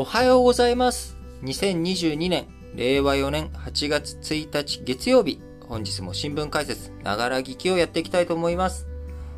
おはようございます。2022年、令和4年8月1日月曜日、本日も新聞解説、ながら聞きをやっていきたいと思います。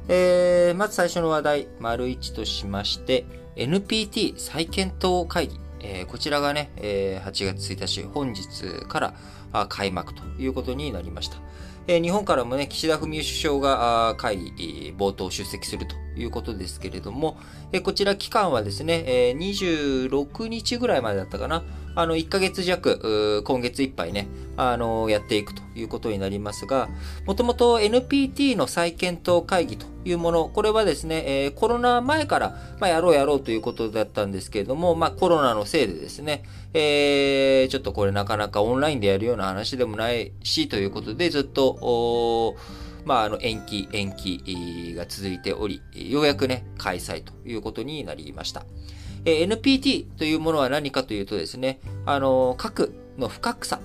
えー、まず最初の話題、丸1としまして、NPT 再検討会議。えーこちらがね、えー8月1日、本日からあ開幕ということになりました。えー日本からもね、岸田文雄首相があ会議、冒頭出席するということですけれども、えこちら期間はですね、えー26日ぐらいまでだったかな。あの、1ヶ月弱、今月いっぱいね、あのやっていくということになりますが、もともと NPT の再検討会議というもの、これはですね、えコロナ前から、ま、やろうやろうということだったんですけれども、まあ、コロナのせいでですね、えーちょっとこれなかなかオンラインでやるような話でもないし、ということで、ずっと、まあ、あの、延期、延期が続いており、ようやくね、開催ということになりました。え NPT というものは何かというとですね、あの、核の不拡散、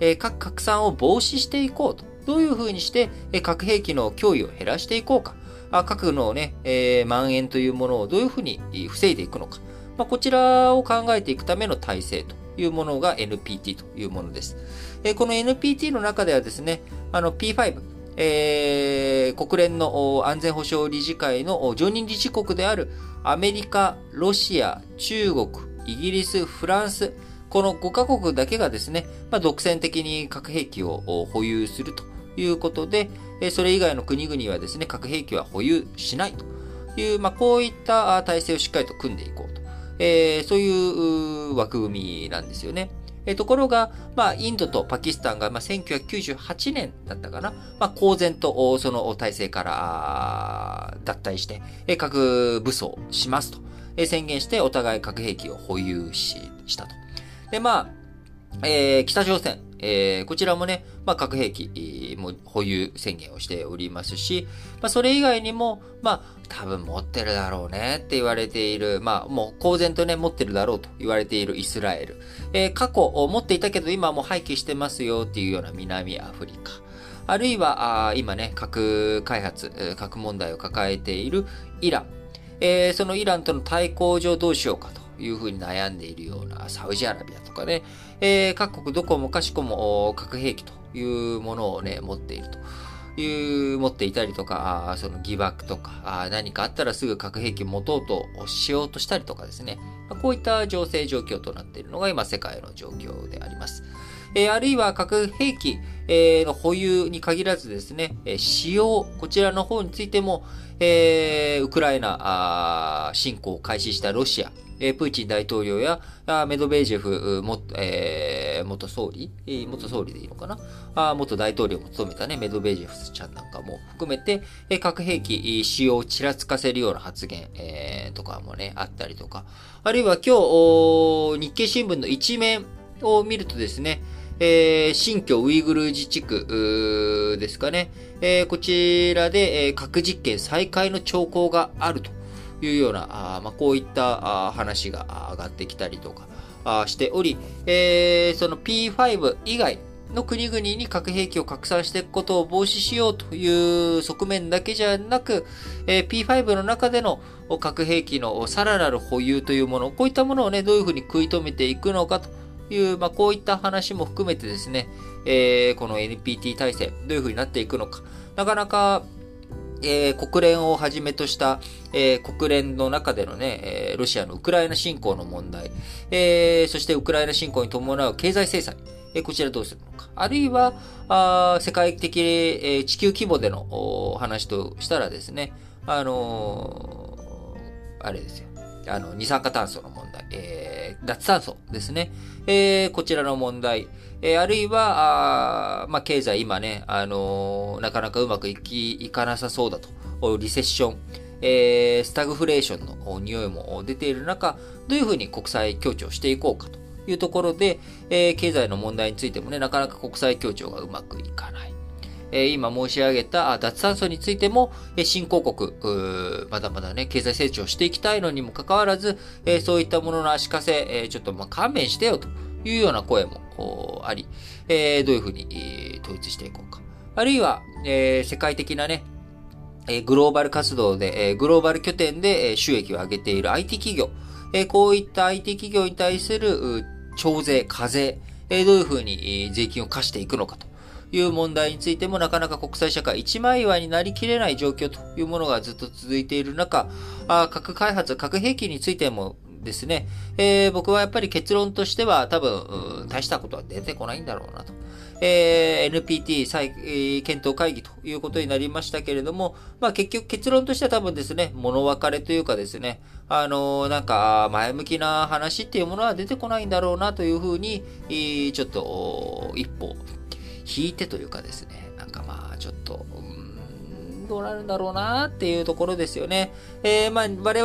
え核拡散を防止していこうと。どういうふうにして、え核兵器の脅威を減らしていこうか。あ核のね、えー蔓延というものをどういうふうに防いでいくのか。まあ、こちらを考えていくための体制というものが NPT というものです。えこの NPT の中ではですね、あの P5、えー国連の安全保障理事会の常任理事国であるアメリカ、ロシア、中国、イギリス、フランス、この5カ国だけがですね、まあ、独占的に核兵器を保有するということで、それ以外の国々はですね、核兵器は保有しないという、まあ、こういった体制をしっかりと組んでいこうと。えーそういう枠組みなんですよね。えところが、まあ、インドとパキスタンが、まあ、1998年だったかな、まあ、公然とその体制から脱退して、核武装しますと、え宣言して、お互い核兵器を保有ししたと。で、まあ、えー北朝鮮、えーこちらもね、まあ、核兵器も保有宣言をしておりますし、まあ、それ以外にも、まあ、多分持ってるだろうねって言われている、まあ、もう公然とね、持ってるだろうと言われているイスラエル。えー過去持っていたけど今はもう廃棄してますよっていうような南アフリカ。あるいは、あ今ね、核開発、核問題を抱えているイラン。えーそのイランとの対抗上どうしようかというふうに悩んでいるようなサウジアラビアとかね、えー各国どこもかしこも核兵器というものをね、持っていると。いう、持っていたりとか、その疑惑とか、何かあったらすぐ核兵器持とうとしようとしたりとかですね。こういった情勢状況となっているのが今世界の状況であります。えーあるいは核兵器、えーの保有に限らずですね、えー使用、こちらの方についても、えーウクライナ侵攻を開始したロシア、えープーチン大統領やメドベージェフ元,、えー元総理、えー元総理でいいのかな？あー元大統領も務めたね、メドベージェフちゃんなんかも含めて、えー核兵器えー使用をちらつかせるような発言、えーとかもね、あったりとか、あるいは今日、日経新聞の一面を見るとですね、えー新疆ウイグル自治区ですかね、えーこちらで、えー核実験再開の兆候があるというような、あまあ、こういったあ話が上がってきたりとかあしており、えーその P5 以外の国々に核兵器を拡散していくことを防止しようという側面だけじゃなく、えー P5 の中での核兵器のさらなる保有というもの、こういったものをね、どういうふうに食い止めていくのかという、まあ、こういった話も含めてですね、えーこの NPT 体制、どういうふうになっていくのか、なかなか、えー国連をはじめとした、えー国連の中でのね、えーロシアのウクライナ侵攻の問題、えそしてウクライナ侵攻に伴う経済制裁、えこちらどうするのか。あるいは、あ世界的、え地球規模での話としたらですね、あのあれですよ。あの、二酸化炭素の、えー脱炭素ですね。えーこちらの問題、えーあるいは、あまあ、経済今ね、あのーなかなかうまくいき、いかなさそうだと。リセッション、えースタグフレーションの匂いも出ている中、どういうふうに国際協調していこうかというところで、えー経済の問題についてもね、なかなか国際協調がうまくいかない。え今申し上げた脱炭素についても、え新興国、まだまだね、経済成長していきたいのにもかかわらず、えそういったものの足かせ、えちょっとま勘弁してよというような声もあり、えどういうふうに、統一していこうか。あるいは、え世界的なね、えグローバル活動で、えグローバル拠点で、え収益を上げている IT 企業、えこういった IT 企業に対する徴税、課税、えどういうふうに税金を課していくのかという問題についてもなかなか国際社会一枚岩になりきれない状況というものがずっと続いている中、あ核開発、核兵器についてもですね、えー、僕はやっぱり結論としては多分、大したことは出てこないんだろうなと。えー、NPT 再検討会議ということになりましたけれども、まあ結局結論としては多分ですね、物別れというかですね、あのー、なんか前向きな話っていうものは出てこないんだろうなというふうに、ちょっと一歩引いてというかですね、なんかまあちょっと、うんどうなるんだろうなっていうところですよね。えー、まあ、我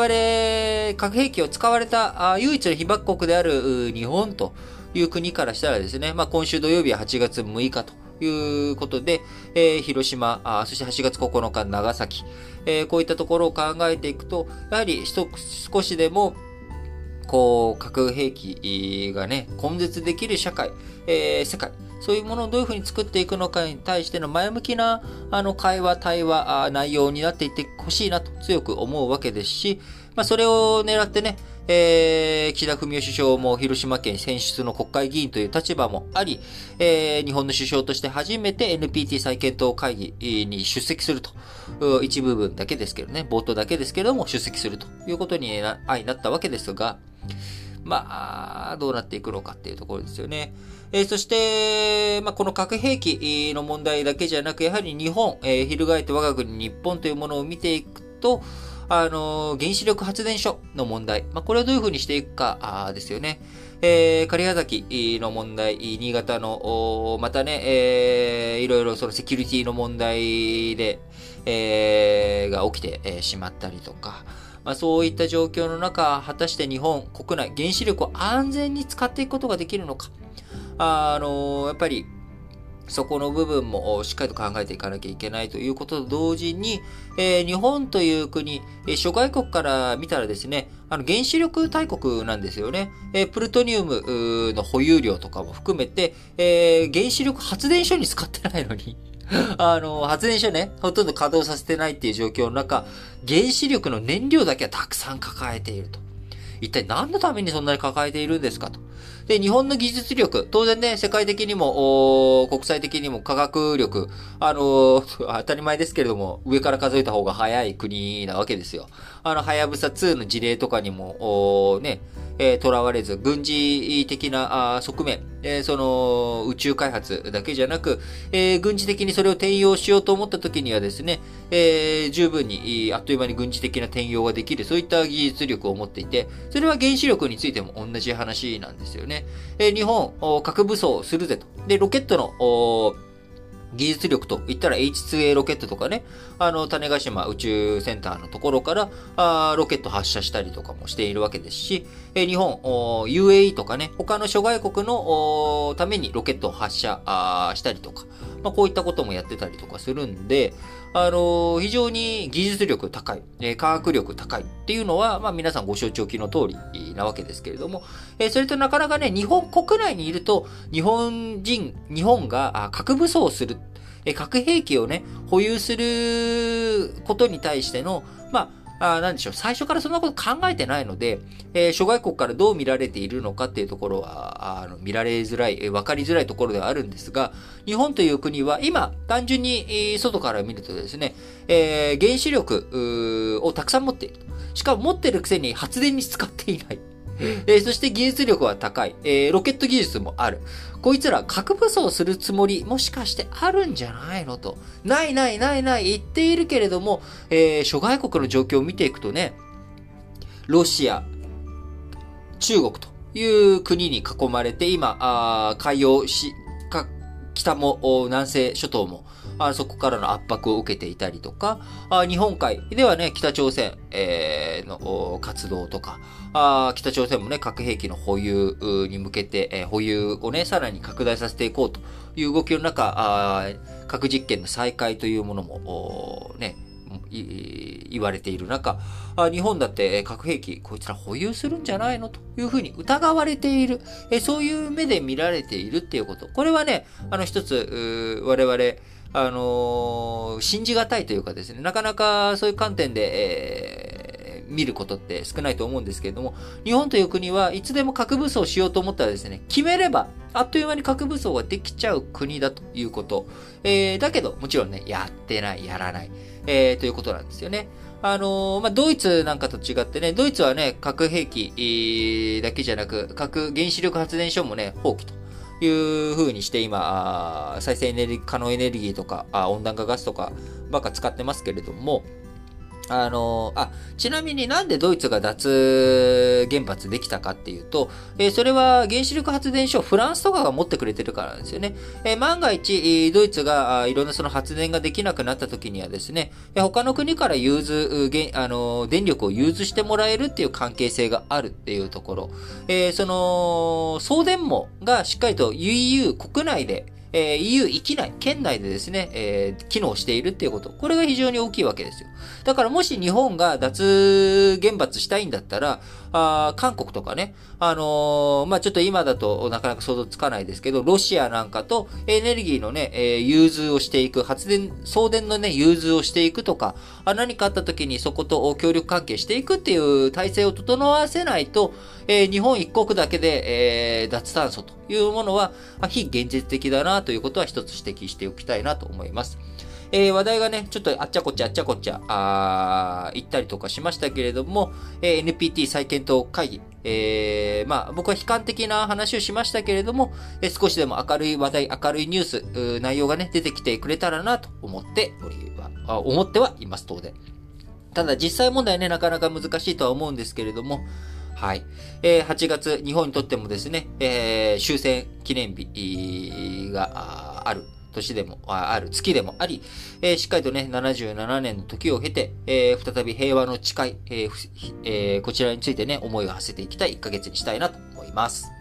々、核兵器を使われたあ唯一の被爆国である日本という国からしたらですね、まあ、今週土曜日は8月6日ということで、えー、広島あ、そして8月9日長崎、えー、こういったところを考えていくと、やはり少しでもこう、核兵器がね、根絶できる社会、えー、世界、そういうものをどういうふうに作っていくのかに対しての前向きなあの会話、対話、内容になっていってほしいなと強く思うわけですし、まあ、それを狙ってね、えー、岸田文雄首相も広島県選出の国会議員という立場もあり、えー、日本の首相として初めて NPT 再検討会議に出席すると。一部分だけですけどね、冒頭だけですけれども出席するということにななったわけですが、まあ、どうなっていくのかっていうところですよね。えー、そして、まあ、この核兵器の問題だけじゃなく、やはり日本、えー、翻って我が国日本というものを見ていくと、あのー、原子力発電所の問題、まあ、これをどういうふうにしていくかですよね。えー、狩矢崎の問題、新潟の、またね、えー、いろいろそのセキュリティの問題で、えー、が起きて、しまったりとか、まあ、そういった状況の中、果たして日本国内、原子力を安全に使っていくことができるのか。あ、のー、やっぱり、そこの部分もしっかりと考えていかなきゃいけないということと同時に、えー、日本という国、えー、諸外国から見たらですね、あの原子力大国なんですよね。えー、プルトニウムの保有量とかも含めて、え、原子力発電所に使ってないのに あの、発電所ね、ほとんど稼働させてないっていう状況の中、原子力の燃料だけはたくさん抱えていると。一体何のためにそんなに抱えているんですかと。で、日本の技術力、当然ね、世界的にも、国際的にも科学力、あのー、当たり前ですけれども、上から数えた方が早い国なわけですよ。あの、はやぶさ2の事例とかにも、ね、えー、囚われず、軍事的な側面、え、その宇宙開発だけじゃなく、え、軍事的にそれを転用しようと思った時にはですね、え、十分にあっという間に軍事的な転用ができる、そういった技術力を持っていて、それは原子力についても同じ話なんですよね。え、日本、核武装するぜと。で、ロケットの、技術力と言ったら H2A ロケットとかね、あの、種子島宇宙センターのところから、あロケット発射したりとかもしているわけですし、え日本、UAE とかね、他の諸外国のためにロケットを発射したりとか、まあ、こういったこともやってたりとかするんで、あの、非常に技術力高い、え、科学力高いっていうのは、まあ皆さんご承知おきの通りなわけですけれども、え、それとなかなかね、日本国内にいると、日本人、日本が核武装する、え、核兵器をね、保有することに対しての、まあ、あなんでしょう、最初からそんなこと考えてないので、えー、諸外国からどう見られているのかっていうところは、あの見られづらい、えー、分かりづらいところではあるんですが、日本という国は今、単純に、えー、外から見るとですね、えー、原子力をたくさん持っている。しかも持ってるくせに発電に使っていない。えー、そして技術力は高い、えー、ロケット技術もある。こいつら核武装するつもり、もしかしてあるんじゃないのと。ないないないない言っているけれども、えー、諸外国の状況を見ていくとね、ロシア、中国という国に囲まれて、今、あ海洋し、か、北も南西諸島もあそこからの圧迫を受けていたりとか、あ日本海ではね、北朝鮮、えー、の活動とか、あ北朝鮮もね、核兵器の保有に向けて、えー、保有をね、さらに拡大させていこうという動きの中、あ核実験の再開というものも、ね、言われている中、日本だって核兵器、こいつら保有するんじゃないのというふうに疑われている、そういう目で見られているっていうこと。これはね、あの一つ、我々、あのー、信じがたいというかですね、なかなかそういう観点で、え見ることって少ないと思うんですけれども、日本という国はいつでも核武装しようと思ったらですね、決めれば、あっという間に核武装ができちゃう国だということ。えー、だけど、もちろんね、やってない、やらない、えー、ということなんですよね。あのー、まあ、ドイツなんかと違ってね、ドイツはね、核兵器だけじゃなく、核原子力発電所もね、放棄と。いう風にして今、再生エネルギー、可能エネルギーとか、温暖化ガスとかばっか使ってますけれども、あの、あ、ちなみになんでドイツが脱原発できたかっていうと、えー、それは原子力発電所をフランスとかが持ってくれてるからなんですよね。えー、万が一、ドイツがいろんなその発電ができなくなった時にはですね、他の国から融通、あの、電力を融通してもらえるっていう関係性があるっていうところ、えー、その、送電網がしっかりと EU 国内でえー、EU 域内、県内でですね、えー、機能しているっていうこと。これが非常に大きいわけですよ。だからもし日本が脱原発したいんだったら、あ韓国とかね、あのー、まあ、ちょっと今だとなかなか想像つかないですけど、ロシアなんかとエネルギーのね、えー、融通をしていく、発電、送電のね、融通をしていくとか、あ何かあった時にそこと協力関係していくっていう体制を整わせないと、えー、日本一国だけで、えー、脱炭素というものは、非現実的だなということは一つ指摘しておきたいなと思います。えー、話題がね、ちょっとあっちゃこっちゃあっちゃこっちゃ、あ行ったりとかしましたけれども、えー、NPT 再検討会議、えー、まあ、僕は悲観的な話をしましたけれども、えー、少しでも明るい話題、明るいニュース、内容がね、出てきてくれたらなと思っておりは、思ってはいます、当然。ただ実際問題ね、なかなか難しいとは思うんですけれども、はい。えー、8月、日本にとってもですね、えー、終戦記念日がある年でも、ある月でもあり、えー、しっかりとね、77年の時を経て、えー、再び平和の誓い、えー、こちらについてね、思いを馳せていきたい1ヶ月にしたいなと思います。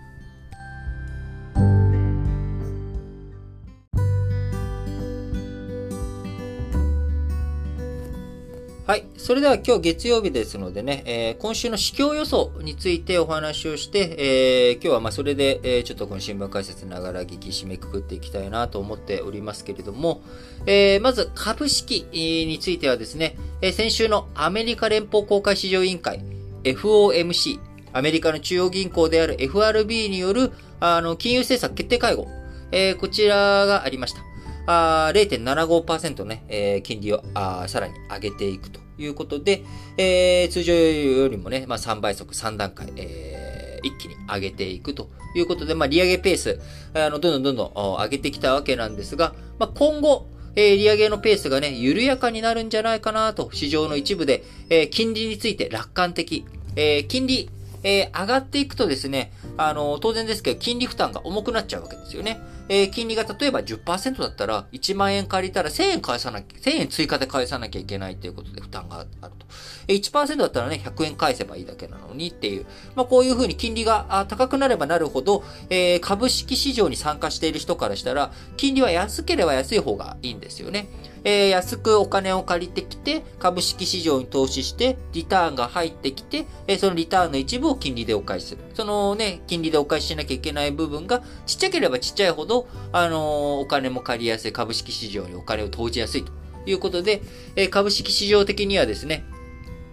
はい。それでは今日月曜日ですのでね、えー、今週の市況予想についてお話をして、えー、今日はまあそれで、えー、ちょっとこの新聞解説ながら聞き締めくくっていきたいなと思っておりますけれども、えまず株式についてはですね、え先週のアメリカ連邦公開市場委員会 FOMC、アメリカの中央銀行である FRB によるあの金融政策決定会合、えこちらがありました。あ0.75%ね、えー、金利をあさらに上げていくということで、えー、通常よりもね、まあ、3倍速3段階、えー、一気に上げていくということで、まあ、利上げペース、あの、どんどんどんどん上げてきたわけなんですが、まあ、今後、えー、利上げのペースがね、緩やかになるんじゃないかなと、市場の一部で、えー、金利について楽観的、えー、金利、えー、上がっていくとですね、あの、当然ですけど、金利負担が重くなっちゃうわけですよね。えー、金利が例えば10%だったら、1万円借りたら1000円返さなきゃ、1000円追加で返さなきゃいけないっていうことで負担があると。えー、1%だったらね、100円返せばいいだけなのにっていう。まあ、こういうふうに金利が高くなればなるほど、えー、株式市場に参加している人からしたら、金利は安ければ安い方がいいんですよね。えー、安くお金を借りてきて、株式市場に投資して、リターンが入ってきて、えー、そのリターンの一部を金利でお返しする。そのね、金利でお返ししなきゃいけない部分が、ちっちゃければちっちゃいほど、あのー、お金も借りやすい、株式市場にお金を投じやすいということで、えー、株式市場的にはですね、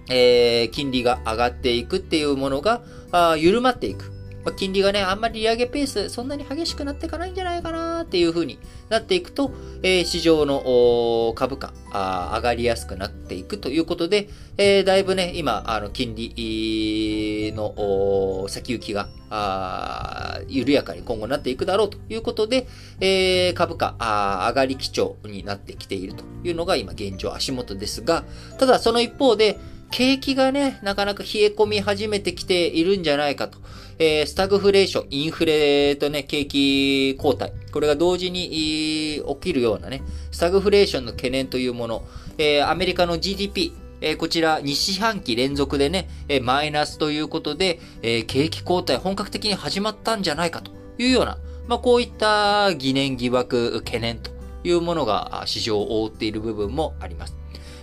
えー、金利が上がっていくっていうものが、あ緩まっていく。まあ、金利がね、あんまり利上げペース、そんなに激しくなっていかないんじゃないかなっていう風になっていくと、えー、市場の株価あ、上がりやすくなっていくということで、えー、だいぶね、今、あの、金利の先行きが、あ緩やかに今後なっていくだろうということで、えー、株価あ上がり基調になってきているというのが今現状足元ですが、ただその一方で、景気がね、なかなか冷え込み始めてきているんじゃないかと。えー、スタグフレーション、インフレとね、景気後退。これが同時に起きるようなね、スタグフレーションの懸念というもの。えー、アメリカの GDP、えー、こちら2四半期連続でね、えー、マイナスということで、えー、景気後退本格的に始まったんじゃないかというような、まあ、こういった疑念、疑惑、懸念というものが市場を覆っている部分もあります。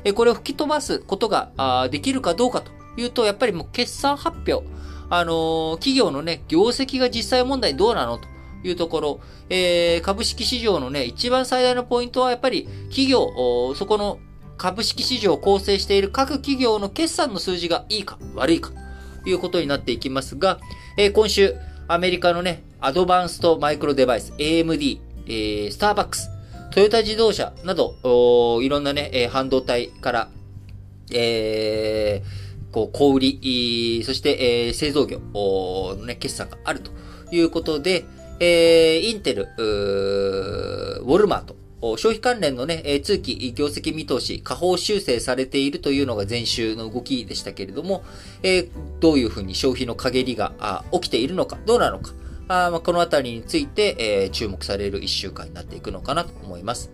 えこれを吹き飛ばすことができるかどうかというと、やっぱりもう決算発表、あの、企業のね、業績が実際問題どうなの？というところ、えー、株式市場のね、一番最大のポイントはやっぱり企業、そこの株式市場を構成している各企業の決算の数字がいいか悪いかということになっていきますが、えー、今週、アメリカのね、アドバンストマイクロデバイス、AMD、えー、スターバックス、トヨタ自動車など、いろんなね、半導体から、えー、こう、小売り、そして、え、製造業のね、決算があるということで、え、インテル、ウォルマート、消費関連のね、通期業績見通し、下方修正されているというのが前週の動きでしたけれども、えどういうふうに消費の陰りが起きているのか、どうなのか、あま、このあたりについて、え注目される1週間になっていくのかなと思います。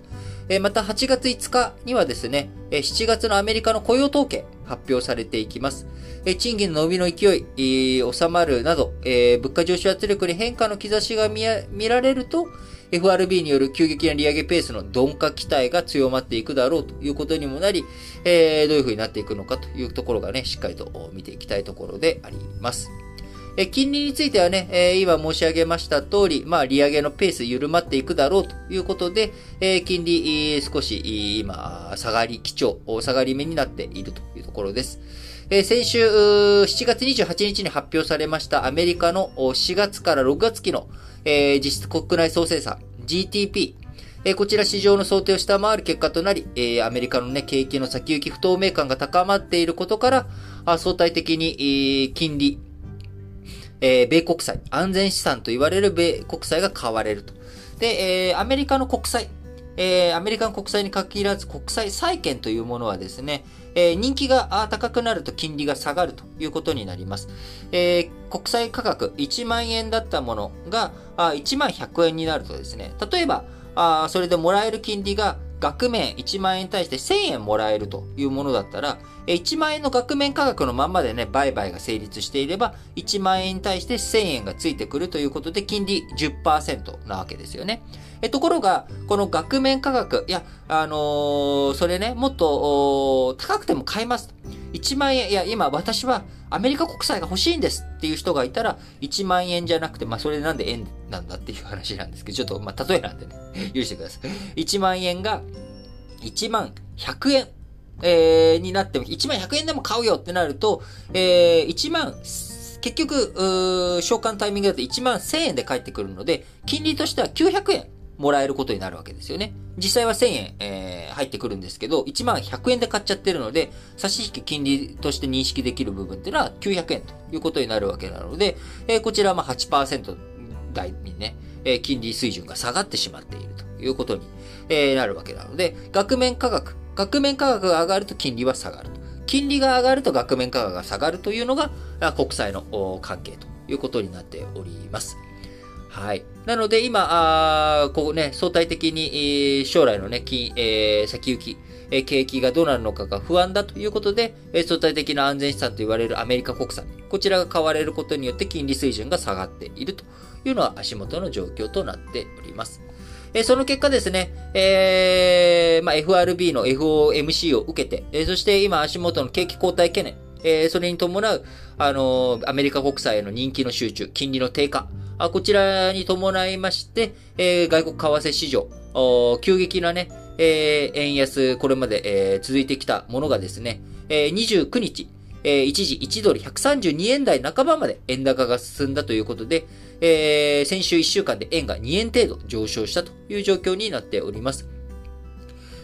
えまた8月5日にはですね、え7月のアメリカの雇用統計発表されていきます。え賃金の伸びの勢い、え収まるなど、え物価上昇圧力に変化の兆しが見られると、FRB による急激な利上げペースの鈍化期待が強まっていくだろうということにもなり、えー、どういう風になっていくのかというところがね、しっかりと見ていきたいところであります。え金利についてはね、え今申し上げました通り、まあ、利上げのペース緩まっていくだろうということで、え金利、少し今、下がり基調、下がり目になっているというところです。え先週、7月28日に発表されましたアメリカの4月から6月期のえ、実質国内総生産、GTP、え、こちら市場の想定を下回る結果となり、え、アメリカのね、景気の先行き不透明感が高まっていることから、相対的に、え、金利、えー、米国債、安全資産と言われる米国債が買われると。で、えー、アメリカの国債、えー、アメリカの国債に限らず国債債券というものはですね、えー、人気が高くなると金利が下がるということになります。えー、国債価格1万円だったものがあ1万100円になるとですね、例えば、あそれでもらえる金利が額面1万円に対して1000円もらえるというものだったら、1万円の額面価格のままでね、売買が成立していれば、1万円に対して1000円がついてくるということで、金利10%なわけですよね。ところが、この額面価格、いや、あのー、それね、もっと、高くても買えます。1万円、いや、今私はアメリカ国債が欲しいんですっていう人がいたら、1万円じゃなくて、まあ、それなんで円なんだっていう話なんですけど、ちょっと、まあ、例えなんでね、許してください。1万円が、1万100円、えー、になっても、1万100円でも買うよってなると、えー、1万、結局、償還タイミングだと1万1000円で返ってくるので、金利としては900円もらえることになるわけですよね。実際は1000円、えー、入ってくるんですけど、1万100円で買っちゃってるので、差し引き金利として認識できる部分っていうのは900円ということになるわけなので、えー、こちらはまあ8%台にね、えー、金利水準が下がってしまっているということに、えー、なるわけなので、額面価格、額面価格が上がると金利は下がると。金利が上がると額面価格が下がるというのが国債の関係ということになっております。はい。なので今、あこうね、相対的に、将来のね、金、えー、先行き、えー、景気がどうなるのかが不安だということで、えー、相対的な安全資産と言われるアメリカ国債、こちらが買われることによって金利水準が下がっているというのは足元の状況となっております。えその結果ですね、えー、まあ、FRB の FOMC を受けて、えそして今足元の景気後退懸念、えそれに伴う、あのアメリカ国債への人気の集中、金利の低下、あこちらに伴いまして、えー、外国為替市場、急激なね、えー、円安、これまで、えー、続いてきたものがですね、えー、29日、えー、一時1ドル132円台半ばまで円高が進んだということで、えー、先週1週間で円が2円程度上昇したという状況になっております。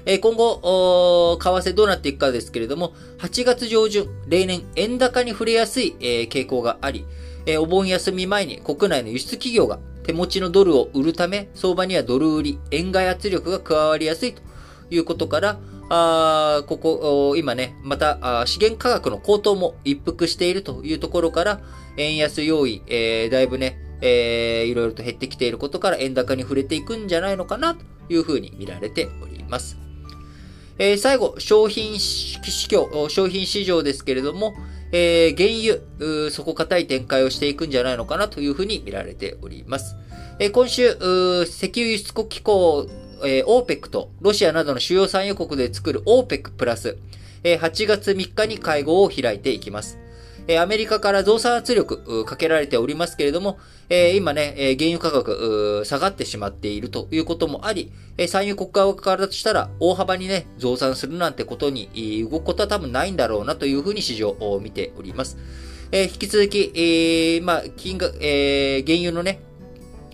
え今後、為替どうなっていくかですけれども、8月上旬、例年円高に触れやすい、えー、傾向があり、えお盆休み前に国内の輸出企業が手持ちのドルを売るため、相場にはドル売り、円買い圧力が加わりやすいということから、あここ、今ね、また資源価格の高騰も一服しているというところから、円安要因、えー、だいぶね、えー、いろいろと減ってきていることから円高に触れていくんじゃないのかなというふうに見られております。えー、最後、商品市況、商品市場ですけれども、えー、原油、底堅い展開をしていくんじゃないのかなというふうに見られております。えー、今週、石油輸出国機構、えー、OPEC とロシアなどの主要産油国で作る OPEC プラス、えー、8月3日に会合を開いていきます。えアメリカから増産圧力かけられておりますけれども、え今ね、え原油価格下がってしまっているということもあり、え産油国家からとしたら大幅にね、増産するなんてことに動くことは多分ないんだろうなというふうに市場を見ております。え引き続き、えー、まあ、金額、えー、原油のね、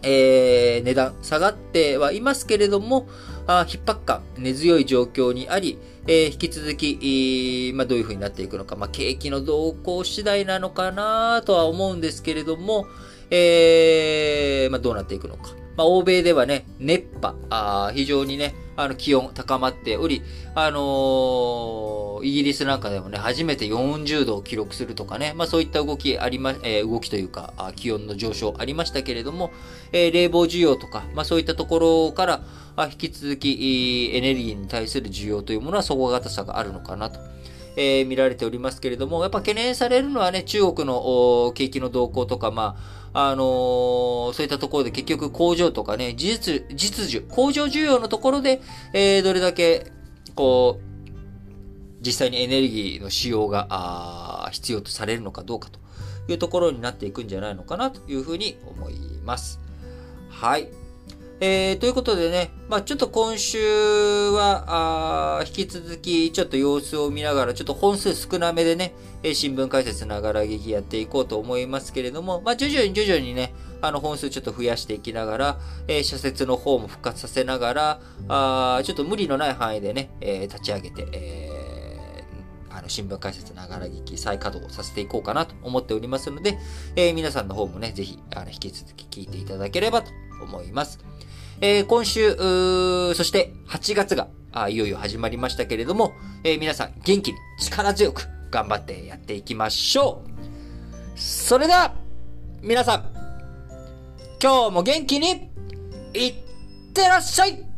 えー、値段下がってはいますけれども、あ逼迫感、根強い状況にあり、えー、引き続き、まあ、どういう風になっていくのか、まあ、景気の動向次第なのかなとは思うんですけれども、えー、まあ、どうなっていくのか。まあ、欧米ではね、熱波、あ非常にね、あの、気温高まっており、あのー、イギリスなんかでもね、初めて40度を記録するとかね、まあそういった動きありま、えー、動きというか、気温の上昇ありましたけれども、えー、冷房需要とか、まあそういったところから、引き続き、エネルギーに対する需要というものは底堅さがあるのかなと。えー、見られておりますけれども、やっぱ懸念されるのはね、中国の景気の動向とか、まあ、あのー、そういったところで結局工場とかね、事実、実需、工場需要のところで、えー、どれだけ、こう、実際にエネルギーの使用が、必要とされるのかどうかというところになっていくんじゃないのかなというふうに思います。はい。えー、ということでね、まあちょっと今週は、あ引き続きちょっと様子を見ながら、ちょっと本数少なめでね、え新聞解説ながら劇やっていこうと思いますけれども、まあ徐々に徐々にね、あの本数ちょっと増やしていきながら、えー、社説の方も復活させながら、あちょっと無理のない範囲でね、えー、立ち上げて、えー、あの新聞解説ながら劇再稼働させていこうかなと思っておりますので、えー、皆さんの方もね、ぜひあの引き続き聞いていただければと思います。えー、今週、そして8月があいよいよ始まりましたけれども、えー、皆さん元気に力強く頑張ってやっていきましょう。それでは、皆さん、今日も元気に、いってらっしゃい